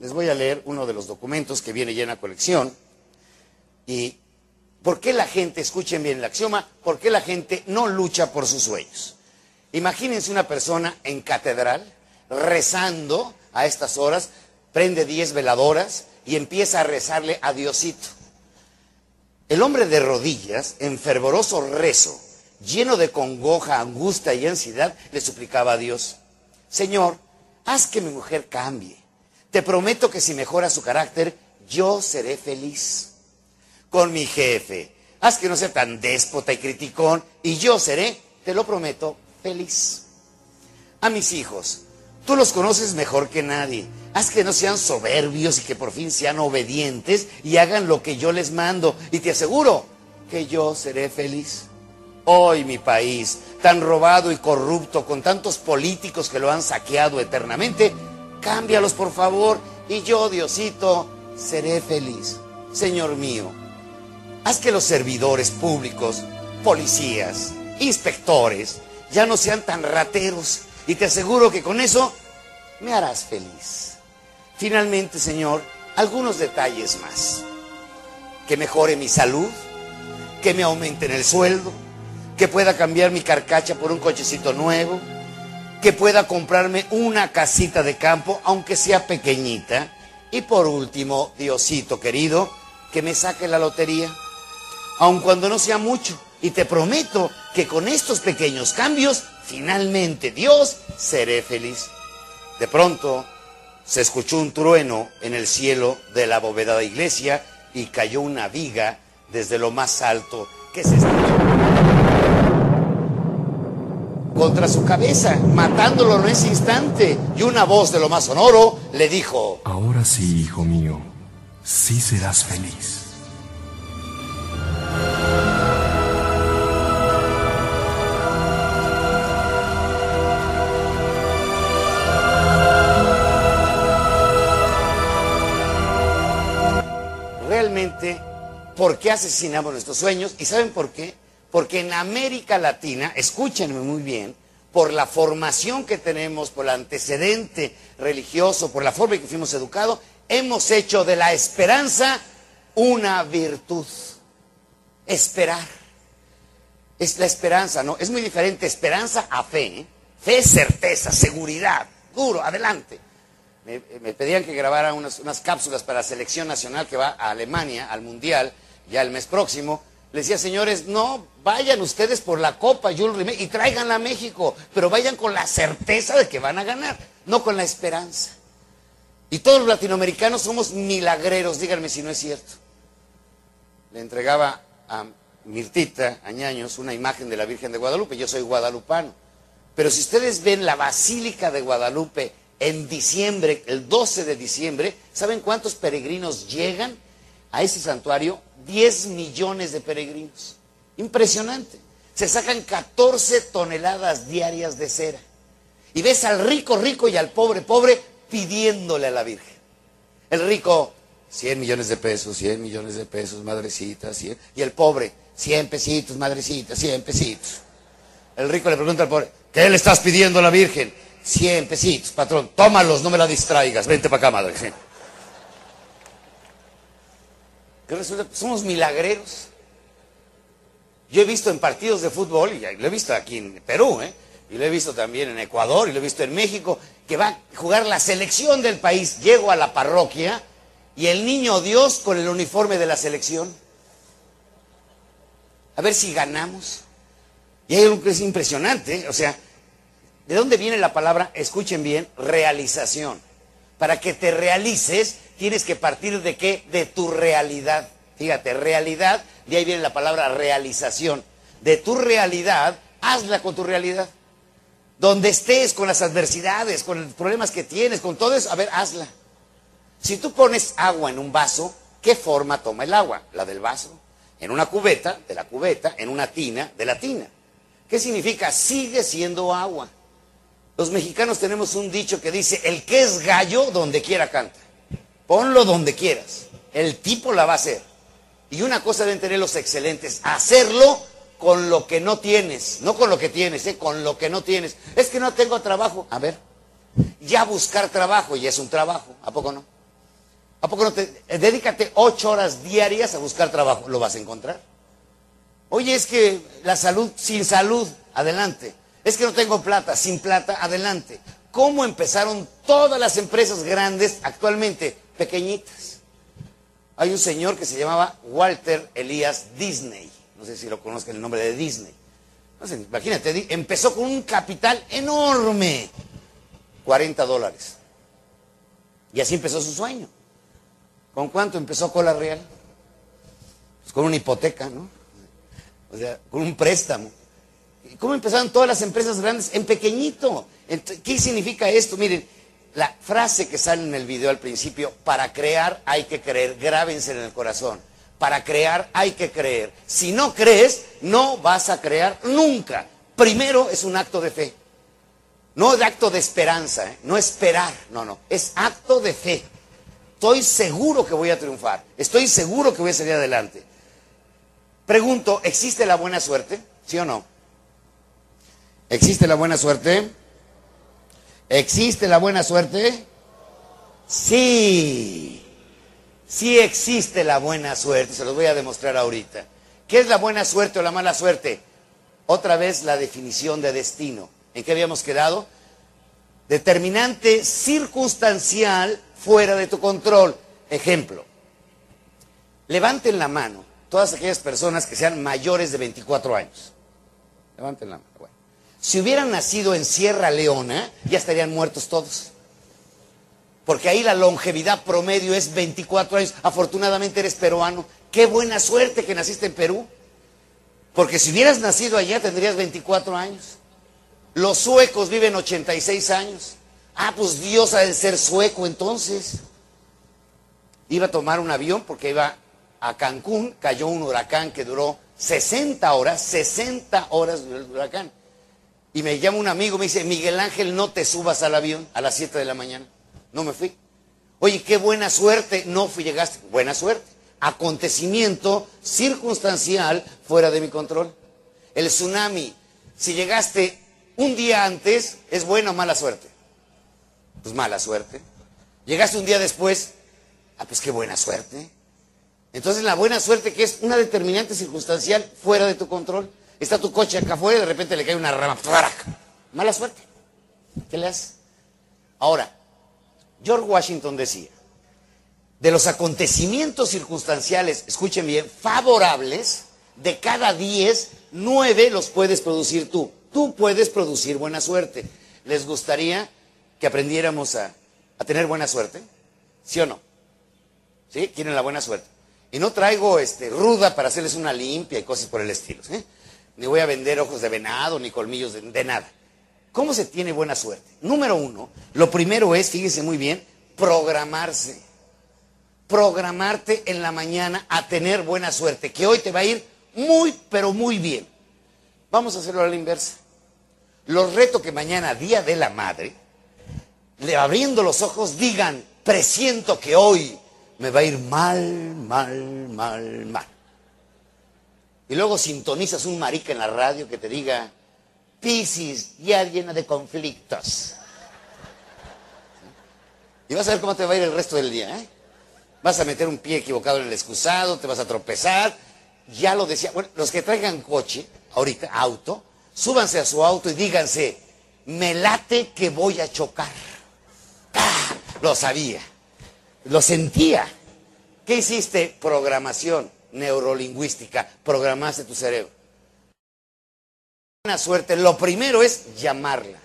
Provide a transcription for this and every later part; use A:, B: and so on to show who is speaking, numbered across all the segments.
A: Les voy a leer uno de los documentos que viene ya en la colección. Y ¿por qué la gente, escuchen bien el axioma, por qué la gente no lucha por sus sueños? Imagínense una persona en catedral rezando a estas horas, prende 10 veladoras y empieza a rezarle a Diosito. El hombre de rodillas, en fervoroso rezo, lleno de congoja, angustia y ansiedad, le suplicaba a Dios, Señor, haz que mi mujer cambie. Te prometo que si mejora su carácter, yo seré feliz. Con mi jefe, haz que no sea tan déspota y criticón, y yo seré, te lo prometo, feliz. A mis hijos, tú los conoces mejor que nadie. Haz que no sean soberbios y que por fin sean obedientes y hagan lo que yo les mando. Y te aseguro que yo seré feliz. Hoy mi país, tan robado y corrupto, con tantos políticos que lo han saqueado eternamente, cámbialos por favor y yo, Diosito, seré feliz. Señor mío, haz que los servidores públicos, policías, inspectores, ya no sean tan rateros y te aseguro que con eso me harás feliz. Finalmente, Señor, algunos detalles más. Que mejore mi salud, que me aumenten el sueldo, que pueda cambiar mi carcacha por un cochecito nuevo, que pueda comprarme una casita de campo, aunque sea pequeñita. Y por último, Diosito querido, que me saque la lotería, aun cuando no sea mucho. Y te prometo que con estos pequeños cambios, finalmente, Dios, seré feliz. De pronto, se escuchó un trueno en el cielo de la abovedada iglesia y cayó una viga desde lo más alto que se contra su cabeza, matándolo en ese instante. Y una voz de lo más sonoro le dijo,
B: Ahora sí, hijo mío, sí serás feliz.
A: realmente, ¿por qué asesinamos nuestros sueños? ¿Y saben por qué? Porque en América Latina, escúchenme muy bien, por la formación que tenemos, por el antecedente religioso, por la forma en que fuimos educados, hemos hecho de la esperanza una virtud. Esperar. Es la esperanza, ¿no? Es muy diferente esperanza a fe. ¿eh? Fe es certeza, seguridad, duro, adelante. Me, pedían que grabara unas cápsulas para la selección nacional que va a Alemania, al Mundial, ya el mes próximo. Le decía, señores, no vayan ustedes por la Copa y tráiganla a México, pero vayan con la certeza de que van a ganar, no con la esperanza. Y todos los latinoamericanos somos milagreros, díganme si no es cierto. Le entregaba a Mirtita Añaños una imagen de la Virgen de Guadalupe, yo soy guadalupano. Pero si ustedes ven la Basílica de Guadalupe en diciembre, el 12 de diciembre, ¿saben cuántos peregrinos llegan a ese santuario? 10 millones de peregrinos. Impresionante. Se sacan 14 toneladas diarias de cera. Y ves al rico rico y al pobre pobre pidiéndole a la Virgen. El rico, 100 millones de pesos, 100 millones de pesos, madrecita, 100. Y el pobre, 100 pesitos, madrecita, 100 pesitos. El rico le pregunta al pobre, ¿qué le estás pidiendo a la Virgen? 100 pesitos, patrón, tómalos, no me la distraigas, vente para acá, madre. Somos milagreros. Yo he visto en partidos de fútbol, y lo he visto aquí en Perú, ¿eh? y lo he visto también en Ecuador, y lo he visto en México, que va a jugar la selección del país. Llego a la parroquia y el niño Dios con el uniforme de la selección. A ver si ganamos. Y hay algo que es impresionante, o sea, ¿de dónde viene la palabra, escuchen bien, realización? Para que te realices, tienes que partir de qué? De tu realidad. Fíjate, realidad, de ahí viene la palabra realización. De tu realidad, hazla con tu realidad. Donde estés con las adversidades, con los problemas que tienes, con todo eso, a ver, hazla. Si tú pones agua en un vaso, ¿qué forma toma el agua? La del vaso. En una cubeta, de la cubeta, en una tina, de la tina. ¿Qué significa? Sigue siendo agua. Los mexicanos tenemos un dicho que dice, el que es gallo, donde quiera canta. Ponlo donde quieras. El tipo la va a hacer. Y una cosa deben tener los excelentes, hacerlo con lo que no tienes, no con lo que tienes, ¿eh? con lo que no tienes. Es que no tengo trabajo. A ver, ya buscar trabajo y es un trabajo, ¿a poco no? ¿A poco no te... eh, Dedícate ocho horas diarias a buscar trabajo, lo vas a encontrar. Oye, es que la salud, sin salud, adelante. Es que no tengo plata, sin plata, adelante. ¿Cómo empezaron todas las empresas grandes actualmente? Pequeñitas. Hay un señor que se llamaba Walter Elías Disney. No sé si lo conozcan el nombre de Disney. Imagínate, empezó con un capital enorme. 40 dólares. Y así empezó su sueño. ¿Con cuánto empezó Cola Real? Pues con una hipoteca, ¿no? O sea, con un préstamo. ¿Y ¿Cómo empezaron todas las empresas grandes? En pequeñito. ¿Qué significa esto? Miren, la frase que sale en el video al principio, para crear hay que creer, grábense en el corazón. Para crear hay que creer. Si no crees, no vas a crear nunca. Primero es un acto de fe. No de acto de esperanza, ¿eh? no esperar, no, no, es acto de fe. Estoy seguro que voy a triunfar, estoy seguro que voy a salir adelante. Pregunto, ¿existe la buena suerte? ¿Sí o no? ¿Existe la buena suerte? ¿Existe la buena suerte? Sí, sí existe la buena suerte, se los voy a demostrar ahorita. ¿Qué es la buena suerte o la mala suerte? Otra vez la definición de destino. ¿En qué habíamos quedado? Determinante circunstancial fuera de tu control. Ejemplo, levanten la mano todas aquellas personas que sean mayores de 24 años. Levanten la mano. Bueno. Si hubieran nacido en Sierra Leona, ya estarían muertos todos. Porque ahí la longevidad promedio es 24 años. Afortunadamente eres peruano. Qué buena suerte que naciste en Perú. Porque si hubieras nacido allá tendrías 24 años. Los suecos viven 86 años. Ah, pues Dios ha de ser sueco entonces. Iba a tomar un avión porque iba a Cancún, cayó un huracán que duró 60 horas, 60 horas duró el huracán. Y me llama un amigo, me dice, Miguel Ángel, no te subas al avión a las 7 de la mañana. No me fui. Oye, qué buena suerte, no fui, llegaste. Buena suerte. Acontecimiento circunstancial fuera de mi control. El tsunami, si llegaste un día antes, ¿es buena o mala suerte? Pues mala suerte. Llegaste un día después, ah, pues qué buena suerte. Entonces la buena suerte que es una determinante circunstancial fuera de tu control. Está tu coche acá afuera y de repente le cae una rama. Mala suerte. ¿Qué le haces? Ahora, George Washington decía, de los acontecimientos circunstanciales, escuchen bien, favorables, de cada 10, 9 los puedes producir tú. Tú puedes producir buena suerte. ¿Les gustaría que aprendiéramos a, a tener buena suerte? ¿Sí o no? ¿Sí? ¿Quieren la buena suerte? Y no traigo este, ruda para hacerles una limpia y cosas por el estilo. Ni voy a vender ojos de venado, ni colmillos de, nada. ¿Cómo se tiene buena suerte? Número uno, lo primero es, fíjense muy bien, programarse. Programarte en la mañana a tener buena suerte, que hoy te va a ir muy, pero muy bien. Vamos a hacerlo a la inversa. Los reto que mañana, Día de la Madre, le abriendo los ojos, digan, presiento que hoy me va a ir mal, mal, mal, mal. Y luego sintonizas un marica en la radio que te diga, Piscis, ya llena de conflictos. Y vas a ver cómo te va a ir el resto del día. ¿eh? Vas a meter un pie equivocado en el excusado, te vas a tropezar. Ya lo decía. Bueno, los que traigan coche, ahorita, auto, súbanse a su auto y díganse, me late que voy a chocar. ¡Ah! Lo sabía. Lo sentía. ¿Qué hiciste? Programación neurolingüística. Programaste tu cerebro. Buena suerte. Lo primero es llamarla.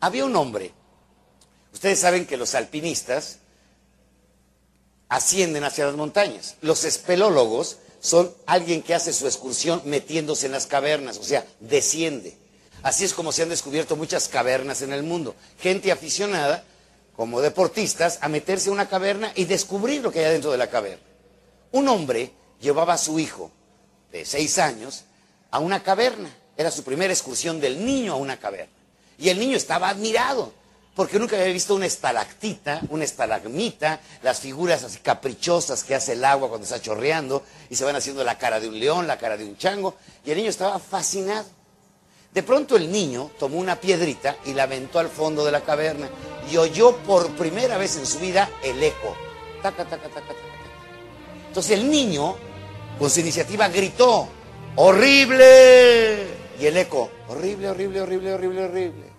A: Había un hombre. Ustedes saben que los alpinistas ascienden hacia las montañas. Los espelólogos son alguien que hace su excursión metiéndose en las cavernas, o sea, desciende. Así es como se han descubierto muchas cavernas en el mundo. Gente aficionada, como deportistas, a meterse en una caverna y descubrir lo que hay dentro de la caverna. Un hombre llevaba a su hijo de seis años a una caverna. Era su primera excursión del niño a una caverna. Y el niño estaba admirado porque nunca había visto una estalactita, una estalagmita, las figuras así caprichosas que hace el agua cuando está chorreando y se van haciendo la cara de un león, la cara de un chango, y el niño estaba fascinado. De pronto el niño tomó una piedrita y la aventó al fondo de la caverna y oyó por primera vez en su vida el eco. Taca, taca, taca, taca, Entonces el niño, con su iniciativa, gritó, ¡horrible! Y el eco, horrible, horrible, horrible, horrible, horrible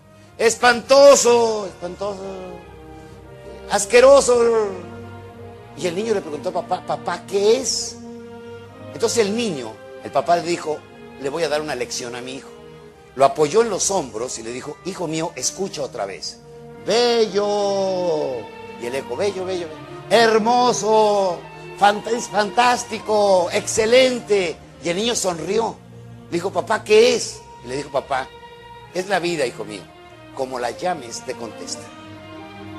A: espantoso, espantoso, asqueroso. Y el niño le preguntó a papá, papá, ¿qué es? Entonces el niño, el papá le dijo, le voy a dar una lección a mi hijo. Lo apoyó en los hombros y le dijo, hijo mío, escucha otra vez. Bello. Y el eco, bello, bello, bello. Hermoso, fantástico, excelente. Y el niño sonrió. Le dijo, papá, ¿qué es? Y le dijo, papá, es la vida, hijo mío. Como la llames, te contesta.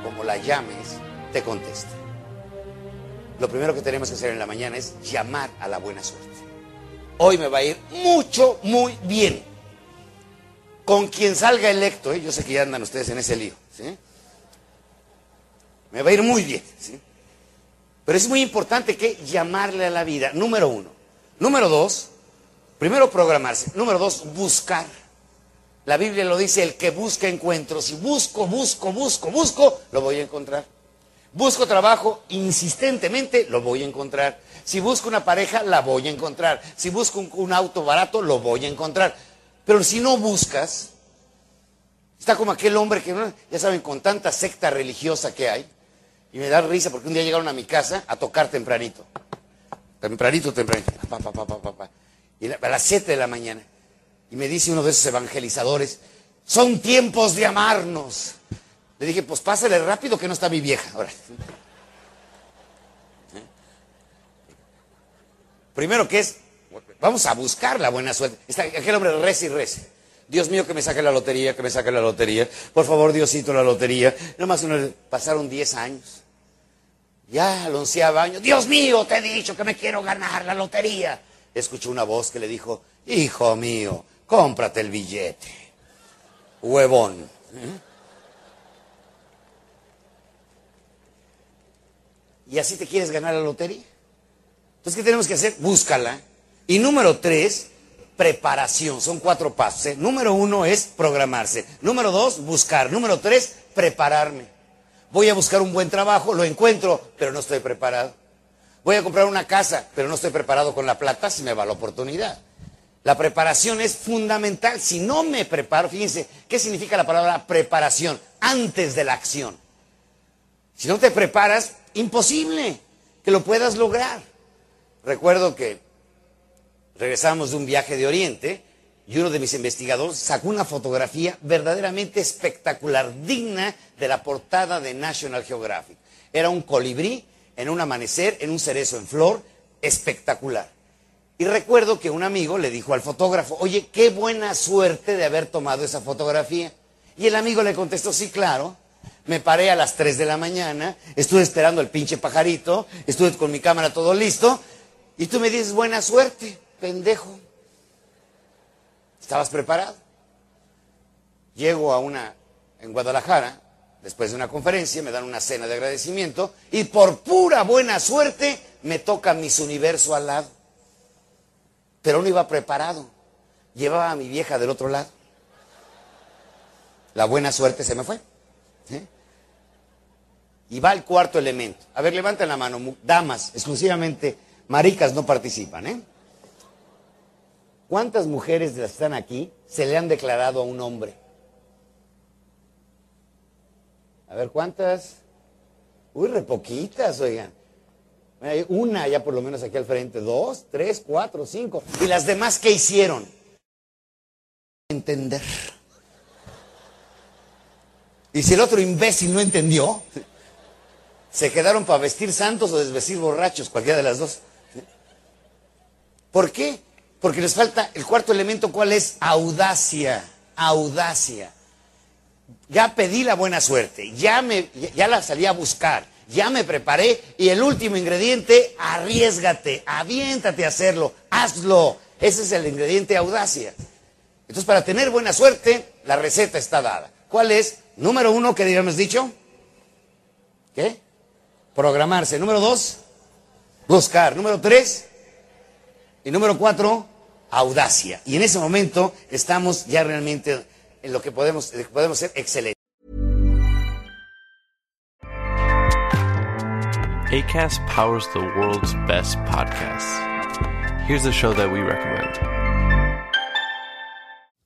A: Como la llames, te contesta. Lo primero que tenemos que hacer en la mañana es llamar a la buena suerte. Hoy me va a ir mucho, muy bien. Con quien salga electo, ¿eh? yo sé que ya andan ustedes en ese lío. Me va a ir muy bien. Pero es muy importante que llamarle a la vida, número uno. Número dos, primero programarse. Número dos, buscar. La Biblia lo dice, el que busca encuentro. Si busco, busco, busco, busco, lo voy a encontrar. Busco trabajo insistentemente, lo voy a encontrar. Si busco una pareja, la voy a encontrar. Si busco un, auto barato, lo voy a encontrar. Pero si no buscas, está como aquel hombre que, ya saben, con tanta secta religiosa que hay, y me da risa porque un día llegaron a mi casa a tocar tempranito. Tempranito, tempranito. y a las 7 de la mañana. Y me dice uno de esos evangelizadores, son tiempos de amarnos. Le dije, pues pásale rápido que no está mi vieja. Ahora. ¿Eh? Primero que es, vamos a buscar la buena suerte. Está, aquel hombre reza y reza. Dios mío, que me saque la lotería, que me saque la lotería. Por favor, Diosito, la lotería. Nomás uno, pasaron 10 años. Ya al onceava año, Dios mío, te he dicho que me quiero ganar la lotería. Escuchó una voz que le dijo, hijo mío, cómprate el billete. Huevón. ¿Y así te quieres ganar la lotería? Entonces, ¿qué tenemos que hacer? Búscala. Y número tres, preparación. Son cuatro pasos. ¿eh? Número uno es programarse. Número dos, buscar. Número tres, prepararme. Voy a buscar un buen trabajo, lo encuentro, pero no estoy preparado. Voy a comprar una casa, pero no estoy preparado con la plata si me va la oportunidad. La preparación es fundamental. Si no me preparo, fíjense, ¿qué significa la palabra preparación? Antes de la acción. Si no te preparas, imposible que lo puedas lograr. Recuerdo que regresamos de un viaje de Oriente y uno de mis investigadores sacó una fotografía verdaderamente espectacular, digna de la portada de National Geographic. Era un colibrí en un amanecer, en un cerezo en flor, espectacular. Y recuerdo que un amigo le dijo al fotógrafo, oye, qué buena suerte de haber tomado esa fotografía. Y el amigo le contestó, sí, claro. Me paré a las 3 de la mañana, estuve esperando el pinche pajarito, estuve con mi cámara todo listo, y tú me dices buena suerte. pendejo. ¿Estabas preparado? Llego a una, en Guadalajara, después de una conferencia, me dan una cena de agradecimiento y por pura buena suerte me toca Miss Universo al lado. Pero no iba preparado. Llevaba a mi vieja del otro lado. La buena suerte se me fue. Y va el cuarto elemento. A ver, levanten la mano. Damas, exclusivamente maricas no participan. ¿eh? ¿Cuántas mujeres de las que están aquí se le han declarado a un hombre? A ver, ¿cuántas? Uy, re poquitas, oigan. Una ya por lo menos aquí al frente, dos, tres, cuatro, cinco. ¿Y las demás qué hicieron? Entender. Y si el otro imbécil no entendió, se quedaron para vestir santos o desvestir borrachos, cualquiera de las dos. ¿Por qué? Porque les falta el cuarto elemento, ¿cuál es? Audacia, audacia. Ya pedí la buena suerte, ya, me, ya la salí a buscar, ya me preparé y el último ingrediente, arriesgate, aviéntate a hacerlo, hazlo. Ese es el ingrediente audacia. Entonces, para tener buena suerte, la receta está dada. ¿Cuál es? Número uno, ¿qué habíamos dicho? ¿Qué? Programarse. Número dos, buscar. Número tres, y número cuatro, audacia. Y en ese momento estamos ya realmente en lo que podemos, podemos ser excelentes.
C: ACAST powers the world's best podcasts. Here's a show that we recommend.